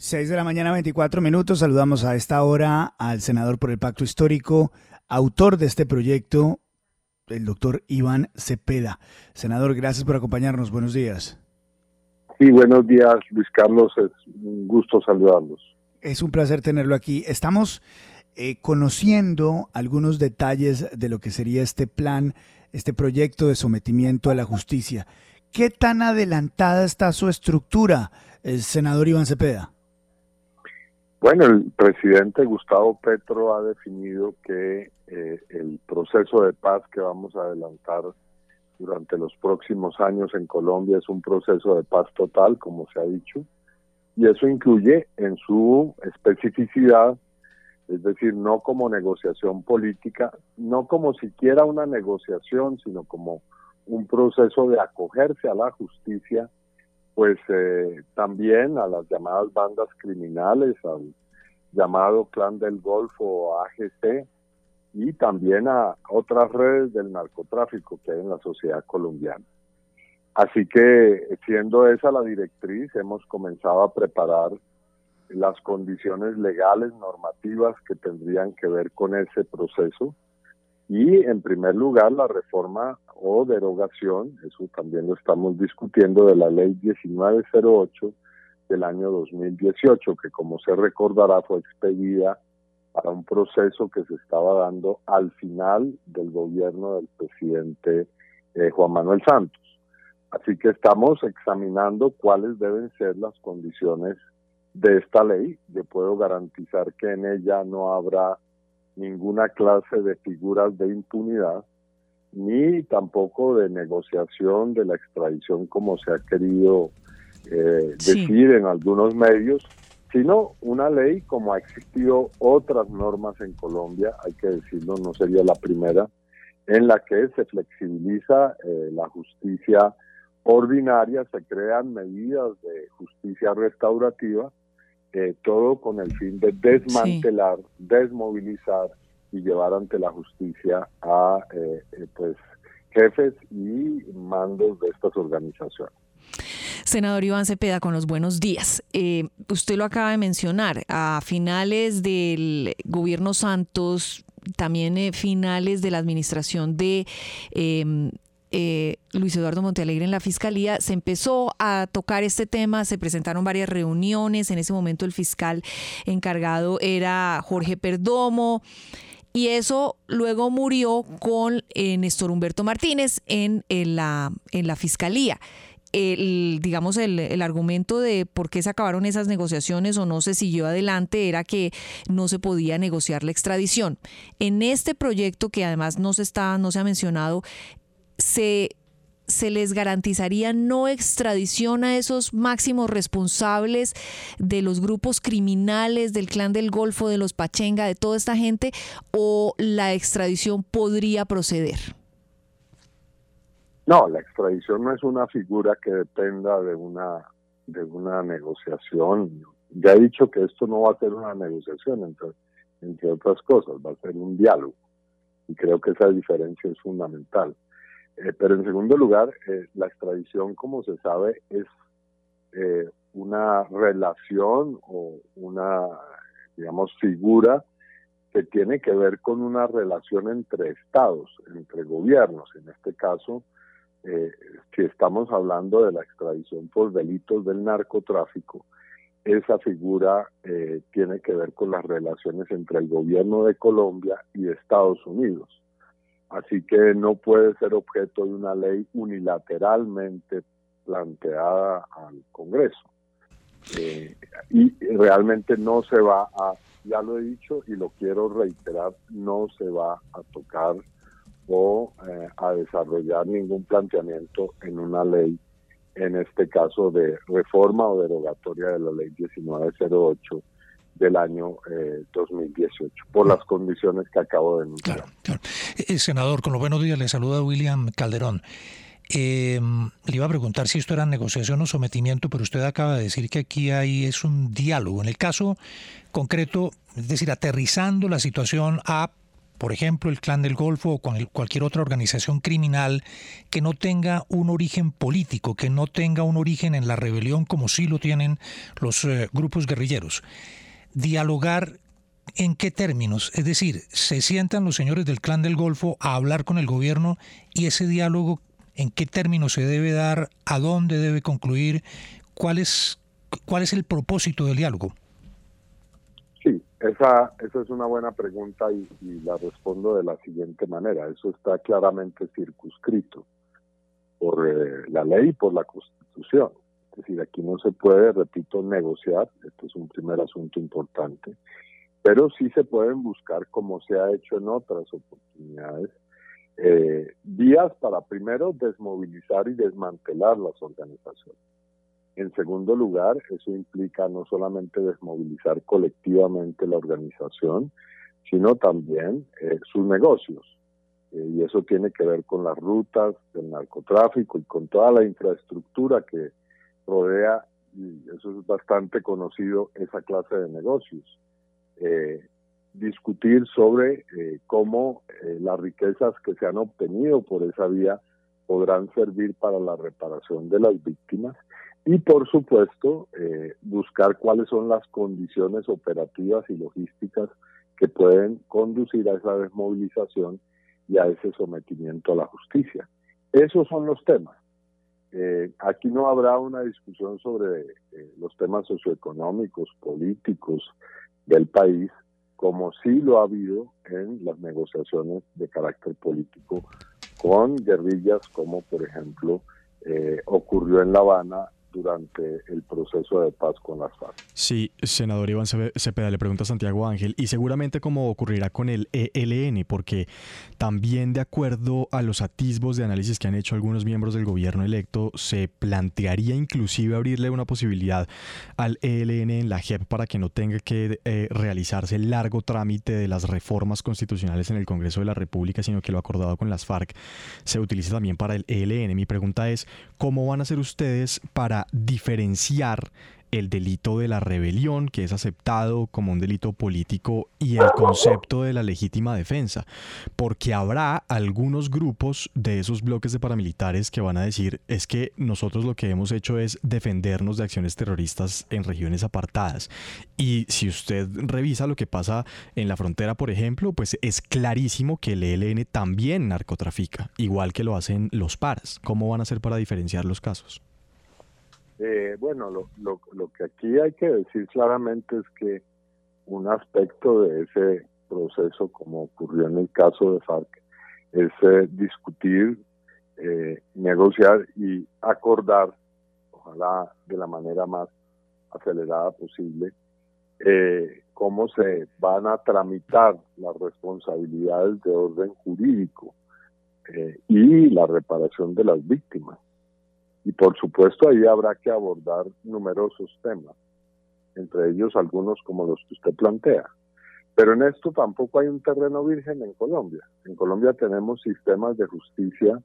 6 de la mañana, 24 minutos. Saludamos a esta hora al senador por el Pacto Histórico, autor de este proyecto, el doctor Iván Cepeda. Senador, gracias por acompañarnos. Buenos días. Sí, buenos días, Luis Carlos. Es un gusto saludarlos. Es un placer tenerlo aquí. Estamos eh, conociendo algunos detalles de lo que sería este plan, este proyecto de sometimiento a la justicia. ¿Qué tan adelantada está su estructura, el senador Iván Cepeda? Bueno, el presidente Gustavo Petro ha definido que eh, el proceso de paz que vamos a adelantar durante los próximos años en Colombia es un proceso de paz total, como se ha dicho, y eso incluye en su especificidad, es decir, no como negociación política, no como siquiera una negociación, sino como un proceso de acogerse a la justicia, pues eh, también a las llamadas bandas criminales, al llamado Clan del Golfo AGC, y también a otras redes del narcotráfico que hay en la sociedad colombiana. Así que, siendo esa la directriz, hemos comenzado a preparar las condiciones legales, normativas que tendrían que ver con ese proceso. Y, en primer lugar, la reforma o derogación, eso también lo estamos discutiendo, de la ley 1908 del año 2018, que como se recordará fue expedida para un proceso que se estaba dando al final del gobierno del presidente eh, Juan Manuel Santos. Así que estamos examinando cuáles deben ser las condiciones de esta ley. Yo puedo garantizar que en ella no habrá ninguna clase de figuras de impunidad, ni tampoco de negociación de la extradición como se ha querido eh, decir en algunos medios, sino una ley como ha existido otras normas en Colombia, hay que decirlo, no sería la primera, en la que se flexibiliza eh, la justicia ordinaria, se crean medidas de justicia restaurativa, eh, todo con el fin de desmantelar, desmovilizar y llevar ante la justicia a eh, pues jefes y mandos de estas organizaciones. Senador Iván Cepeda, con los buenos días. Eh, usted lo acaba de mencionar, a finales del gobierno Santos, también eh, finales de la administración de... Em, eh, Luis Eduardo Montealegre en la Fiscalía, se empezó a tocar este tema, se presentaron varias reuniones, en ese momento el fiscal encargado era Jorge Perdomo, y eso luego murió con Néstor Humberto Martínez en, la, en la Fiscalía el, digamos, el, el, argumento de por qué se acabaron esas negociaciones o no se siguió adelante era que no se podía negociar la extradición. En este proyecto, que además no se, está, no se ha mencionado, se, se les garantizaría no extradición a esos máximos responsables de los grupos criminales, del clan del Golfo, de los Pachenga, de toda esta gente, o la extradición podría proceder. No, la extradición no es una figura que dependa de una de una negociación. Ya he dicho que esto no va a ser una negociación, entre, entre otras cosas, va a ser un diálogo. Y creo que esa diferencia es fundamental. Eh, pero en segundo lugar, eh, la extradición, como se sabe, es eh, una relación o una, digamos, figura que tiene que ver con una relación entre estados, entre gobiernos. En este caso, eh, si estamos hablando de la extradición por delitos del narcotráfico, esa figura tiene que ver con las relaciones entre el gobierno de Colombia y Estados Unidos. Así que no puede ser objeto de una ley unilateralmente planteada al Congreso. Eh, y realmente no se va a, ya lo he dicho y lo quiero reiterar, no se va a tocar o eh, a desarrollar ningún planteamiento en una ley en este caso de reforma o derogatoria de la ley 1908 del año 2018, eh, por las condiciones que acabo de enunciar. Claro, eh, senador, con los buenos días, le saluda William Calderón. Eh, le iba a preguntar si esto era negociación o sometimiento, pero usted acaba de decir que aquí hay es un diálogo. En el caso concreto, es decir, aterrizando la situación a por ejemplo, el Clan del Golfo o cualquier otra organización criminal que no tenga un origen político, que no tenga un origen en la rebelión como sí lo tienen los eh, grupos guerrilleros. Dialogar en qué términos, es decir, se sientan los señores del Clan del Golfo a hablar con el gobierno y ese diálogo en qué términos se debe dar, a dónde debe concluir, cuál es, cuál es el propósito del diálogo. Esa, esa es una buena pregunta y, la respondo de la siguiente manera. Eso está claramente circunscrito por eh, la ley y por la Constitución. Es decir, aquí no se puede, repito, negociar. Esto es un primer asunto importante. Pero sí se pueden buscar, como se ha hecho en otras oportunidades, eh, vías para primero desmovilizar y desmantelar las organizaciones en segundo lugar, eso implica no solamente desmovilizar colectivamente la organización, sino también eh, sus negocios. Eh, y eso tiene que ver con las rutas del narcotráfico y con toda la infraestructura que rodea, y eso es bastante conocido, esa clase de negocios. Eh, discutir sobre cómo las riquezas que se han obtenido por esa vía podrán servir para la reparación de las víctimas y por supuesto eh, buscar cuáles son las condiciones operativas y logísticas que pueden conducir a esa desmovilización y a ese sometimiento a la justicia. Esos son los temas. Eh, aquí no habrá una discusión sobre eh, los temas socioeconómicos, políticos del país, como sí lo ha habido en las negociaciones de carácter político con guerrillas como por ejemplo ocurrió en La Habana durante el proceso de paz con las FARC. Sí, senador Iván Cepeda, le pregunta a Santiago Ángel, y seguramente como ocurrirá con el ELN, porque también de acuerdo a los atisbos de análisis que han hecho algunos miembros del gobierno electo, se plantearía inclusive abrirle una posibilidad al ELN en la JEP para que no tenga que eh, realizarse el largo trámite de las reformas constitucionales en el Congreso de la República, sino que lo acordado con las FARC se utilice también para el ELN. Mi pregunta es, ¿cómo van a hacer ustedes para diferenciar el delito de la rebelión, que es aceptado como un delito político, y el concepto de la legítima defensa, porque habrá algunos grupos de esos bloques de paramilitares que van a decir es que nosotros lo que hemos hecho es defendernos de acciones terroristas en regiones apartadas. Y si usted revisa lo que pasa en la frontera, por ejemplo, pues es clarísimo que el ELN también narcotrafica, igual que lo hacen los paras. ¿Cómo van a hacer para diferenciar los casos? Eh, bueno, lo, lo, lo, que aquí hay que decir claramente es que un aspecto de ese proceso, como ocurrió en el caso de FARC, es eh, discutir, eh, negociar y acordar, ojalá de la manera más acelerada posible, cómo se van a tramitar las responsabilidades de orden jurídico y la reparación de las víctimas. Y por supuesto ahí habrá que abordar numerosos temas, entre ellos algunos como los que usted plantea. Pero en esto tampoco hay un terreno virgen en Colombia. En Colombia tenemos sistemas de justicia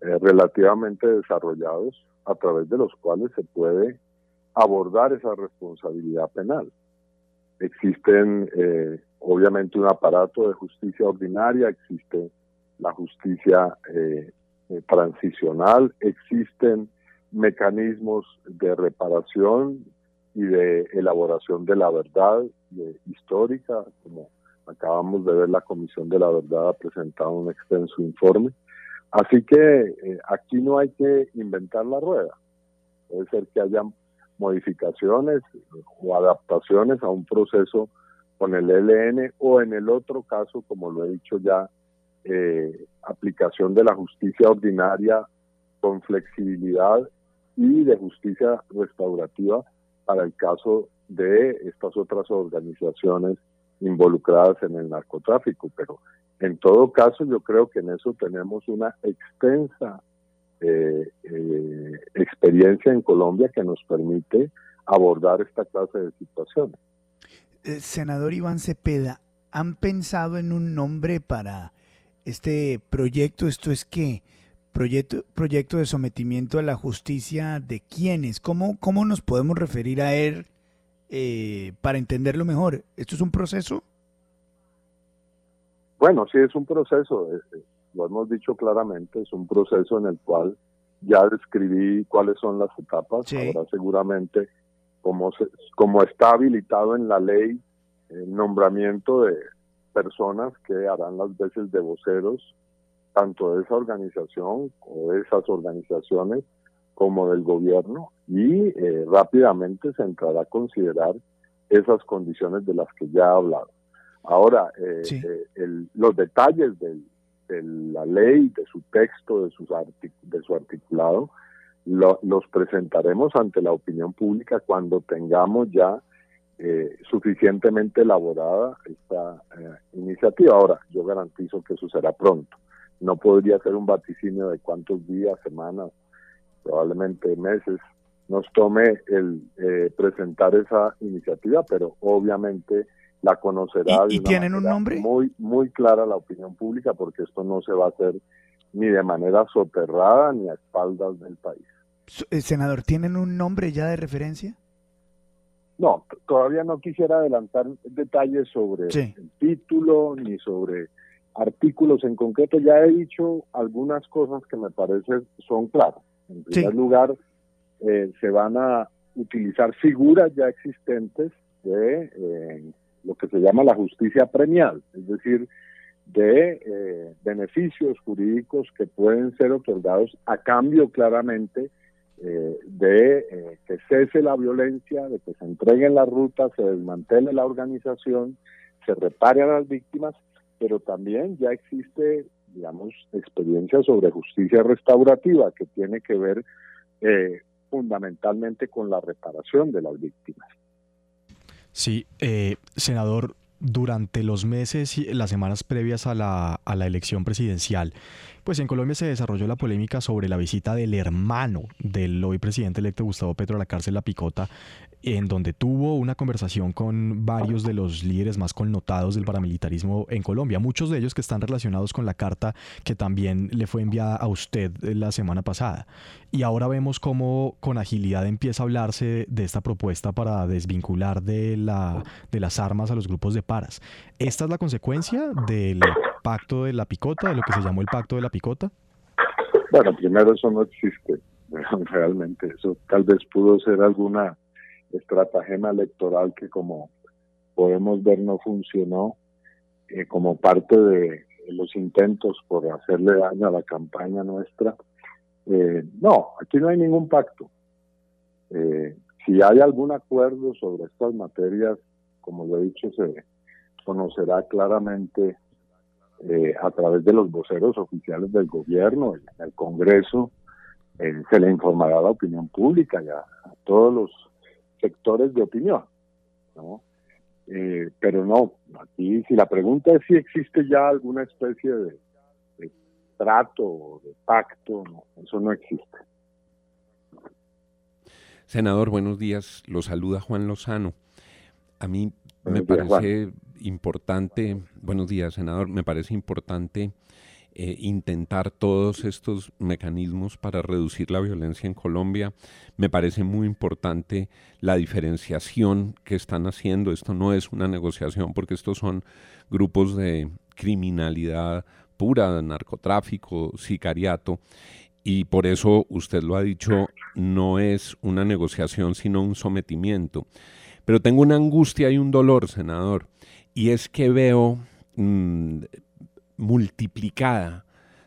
eh, relativamente desarrollados a través de los cuales se puede abordar esa responsabilidad penal. Existen eh, obviamente un aparato de justicia ordinaria, existe la justicia eh, eh, transicional, existen mecanismos de reparación y de elaboración de la verdad histórica, como acabamos de ver la Comisión de la Verdad ha presentado un extenso informe. Así que eh, aquí no hay que inventar la rueda. Puede ser que hayan modificaciones o adaptaciones a un proceso con el ELN o en el otro caso, como lo he dicho ya, eh, aplicación de la justicia ordinaria con flexibilidad y de justicia restaurativa para el caso de estas otras organizaciones involucradas en el narcotráfico. Pero en todo caso, yo creo que en eso tenemos una extensa eh, eh, experiencia en Colombia que nos permite abordar esta clase de situaciones. Eh, senador Iván Cepeda, ¿han pensado en un nombre para este proyecto? ¿Esto es qué? Proyecto, proyecto de sometimiento a la justicia de quiénes? ¿Cómo, cómo nos podemos referir a él para entenderlo mejor? ¿Esto es un proceso? Bueno, sí, es un proceso, lo hemos dicho claramente, es un proceso en el cual ya describí cuáles son las etapas, ahora seguramente como, como está habilitado en la ley el nombramiento de personas que harán las veces de voceros tanto de esa organización o de esas organizaciones como del gobierno y eh, rápidamente se entrará a considerar esas condiciones de las que ya he hablado. Ahora, eh, eh, los detalles de la ley, de su texto, de, sus de su articulado, los presentaremos ante la opinión pública cuando tengamos ya eh, suficientemente elaborada esta iniciativa. Ahora, yo garantizo que eso será pronto. No podría ser un vaticinio de cuántos días, semanas, probablemente meses nos tome el presentar esa iniciativa, pero obviamente la conocerá. ¿Y, tienen un nombre? Muy, muy clara la opinión pública porque esto no se va a hacer ni de manera soterrada ni a espaldas del país. Eh, senador, ¿tienen un nombre ya de referencia? No, todavía no quisiera adelantar detalles sobre el título ni sobre artículos en concreto. Ya he dicho algunas cosas que me parece son claras. En primer lugar, eh, se van a utilizar figuras ya existentes de eh, lo que se llama la justicia premial, es decir, de eh, beneficios jurídicos que pueden ser otorgados a cambio claramente eh, de eh, que cese la violencia, de que se entreguen las rutas, se desmantele la organización, se repare a las víctimas, pero también ya existe, digamos, experiencia sobre justicia restaurativa que tiene que ver fundamentalmente con la reparación de las víctimas. Sí, eh, senador, durante los meses y las semanas previas a la, a la elección presidencial, pues en Colombia se desarrolló la polémica sobre la visita del hermano del hoy presidente electo Gustavo Petro a la cárcel La Picota, en donde tuvo una conversación con varios de los líderes más connotados del paramilitarismo en Colombia, muchos de ellos que están relacionados con la carta que también le fue enviada a usted la semana pasada. Y ahora vemos cómo con agilidad empieza a hablarse de esta propuesta para desvincular de, la, de las armas a los grupos de paras. ¿Esta es la consecuencia del pacto de la picota, de lo que se llamó el pacto de la picota? Bueno, primero eso no existe realmente. Eso tal vez pudo ser alguna estratagema electoral que como podemos ver no funcionó eh, como parte de los intentos por hacerle daño a la campaña nuestra. Eh, no, aquí no hay ningún pacto. Eh, si hay algún acuerdo sobre estas materias, como lo he dicho, se conocerá claramente a través de los voceros oficiales del gobierno, en el Congreso, se le informará a la opinión pública y a todos los sectores de opinión, ¿no? Eh, pero no, aquí si la pregunta es si existe ya alguna especie de, trato o de pacto, no, eso no existe. Senador, buenos días. Lo saluda Juan Lozano. A mí me parece importante, buenos días, senador, me parece importante eh, intentar todos estos mecanismos para reducir la violencia en Colombia. Me parece muy importante la diferenciación que están haciendo. Esto no es una negociación porque estos son grupos de criminalidad pura, narcotráfico, sicariato. Y por eso usted lo ha dicho, no es una negociación, sino un sometimiento. Pero tengo una angustia y un dolor, senador, y es que veo mm, multiplicada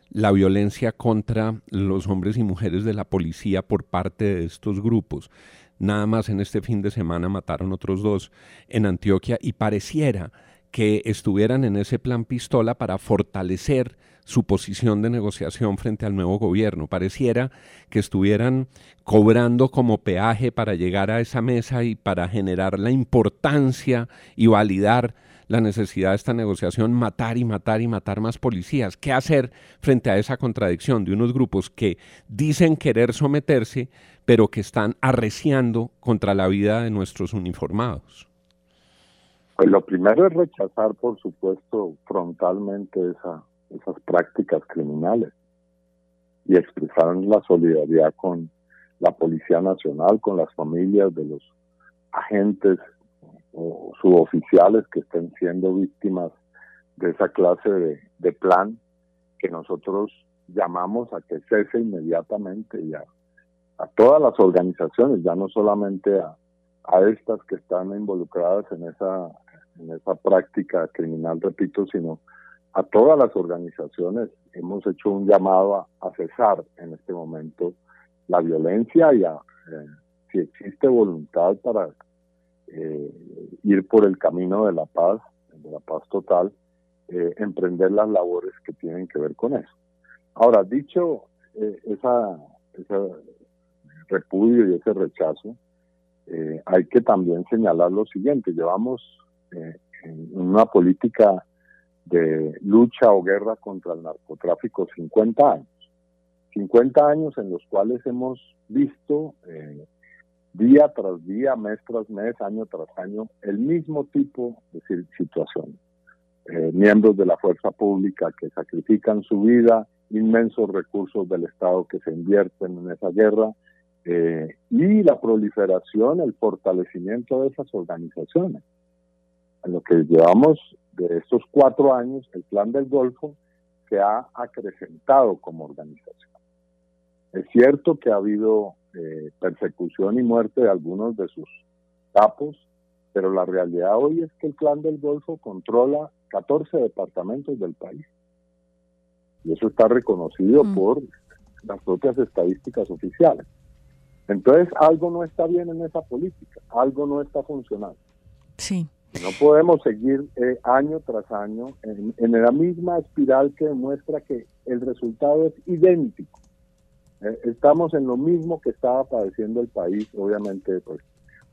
la violencia contra los hombres y mujeres de la policía por parte de estos grupos. Nada más en este fin de semana mataron otros dos en Antioquia y pareciera que estuvieran en ese plan pistola para fortalecer su posición de negociación frente al nuevo gobierno. Pareciera que estuvieran cobrando como peaje para llegar a esa mesa y para generar la importancia y validar la necesidad de esta negociación, matar y matar y matar más policías. ¿Qué hacer frente a esa contradicción de unos grupos que dicen querer someterse, pero que están arreciando contra la vida de nuestros uniformados? Pues lo primero es rechazar, por supuesto, frontalmente esa, esas prácticas criminales y expresar la solidaridad con la Policía Nacional, con las familias de los agentes o suboficiales que estén siendo víctimas de esa clase de, plan que nosotros llamamos a que cese inmediatamente y a, todas las organizaciones, ya no solamente a, a estas que están involucradas en esa, en esa práctica criminal, repito, sino a todas las organizaciones. Hemos hecho un llamado a, cesar en este momento la violencia y a, eh, si existe voluntad para eh, ir por el camino de la paz, de la paz total, eh, emprender las labores que tienen que ver con eso. Ahora, dicho eh, esa, ese repudio y ese rechazo, hay que también señalar lo siguiente, llevamos en una política de lucha o guerra contra el narcotráfico 50 años. 50 años en los cuales hemos visto eh, día tras día, mes tras mes, año tras año, el mismo tipo de situación. Eh, miembros de la fuerza pública que sacrifican su vida, inmensos recursos del Estado que se invierten en esa guerra, eh, y la proliferación, el fortalecimiento de esas organizaciones. En lo que llevamos de estos cuatro años, el Plan del Golfo se ha acrecentado como organización. Es cierto que ha habido eh, persecución y muerte de algunos de sus capos, pero la realidad hoy es que el Clan del Golfo controla 14 departamentos del país. Y eso está reconocido mm. por las propias estadísticas oficiales. Entonces, algo no está bien en esa política, algo no está funcionando. Sí. No podemos seguir eh, año tras año en, en, la misma espiral que demuestra que el resultado es idéntico. Eh, estamos en lo mismo que estaba padeciendo el país, obviamente, pues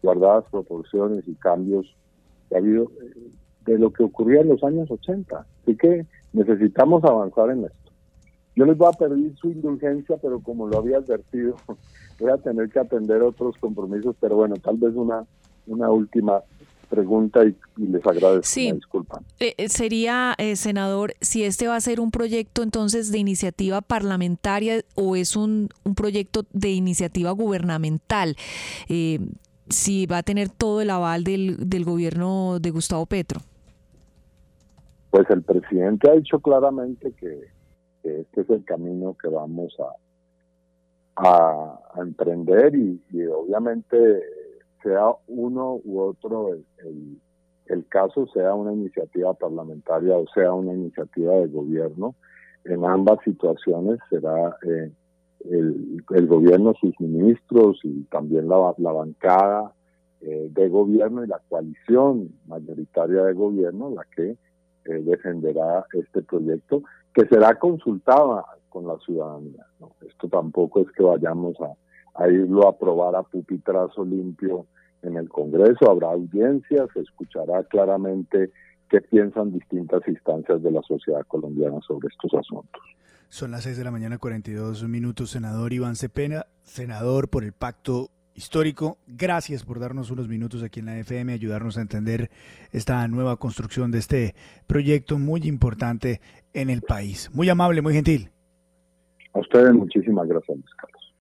guardadas proporciones y cambios que ha habido eh, de lo que ocurría en los años 80. Así que necesitamos avanzar en esto. Yo les voy a pedir su indulgencia, pero como lo había advertido, voy a tener que atender otros compromisos, pero bueno, tal vez una, una última pregunta y, les agradezco. Sí. Disculpa. Eh, eh, sería, eh, senador, si este va a ser un proyecto entonces de iniciativa parlamentaria o es un, un proyecto de iniciativa gubernamental. si va a tener todo el aval del, del gobierno de Gustavo Petro. Pues el presidente ha dicho claramente que, este es el camino que vamos a, a, emprender y, y obviamente sea uno u otro el, el, caso, sea una iniciativa parlamentaria o sea una iniciativa de gobierno, en ambas situaciones será eh, el, el, gobierno, sus ministros y también la, la bancada eh, de gobierno y la coalición mayoritaria de gobierno la que eh, defenderá este proyecto que será consultada con la ciudadanía. Esto tampoco es que vayamos a, a irlo a aprobar a pupitrazo limpio en el Congreso, habrá audiencias, se escuchará claramente qué piensan distintas instancias de la sociedad colombiana sobre estos asuntos. Son las 6 de la mañana, 42 minutos. Senador Iván Cepena, senador por el pacto histórico. Gracias por darnos unos minutos aquí en la FM, ayudarnos a entender esta nueva construcción de este proyecto muy importante en el país. Muy amable, muy gentil. A ustedes muchísimas gracias, Carlos.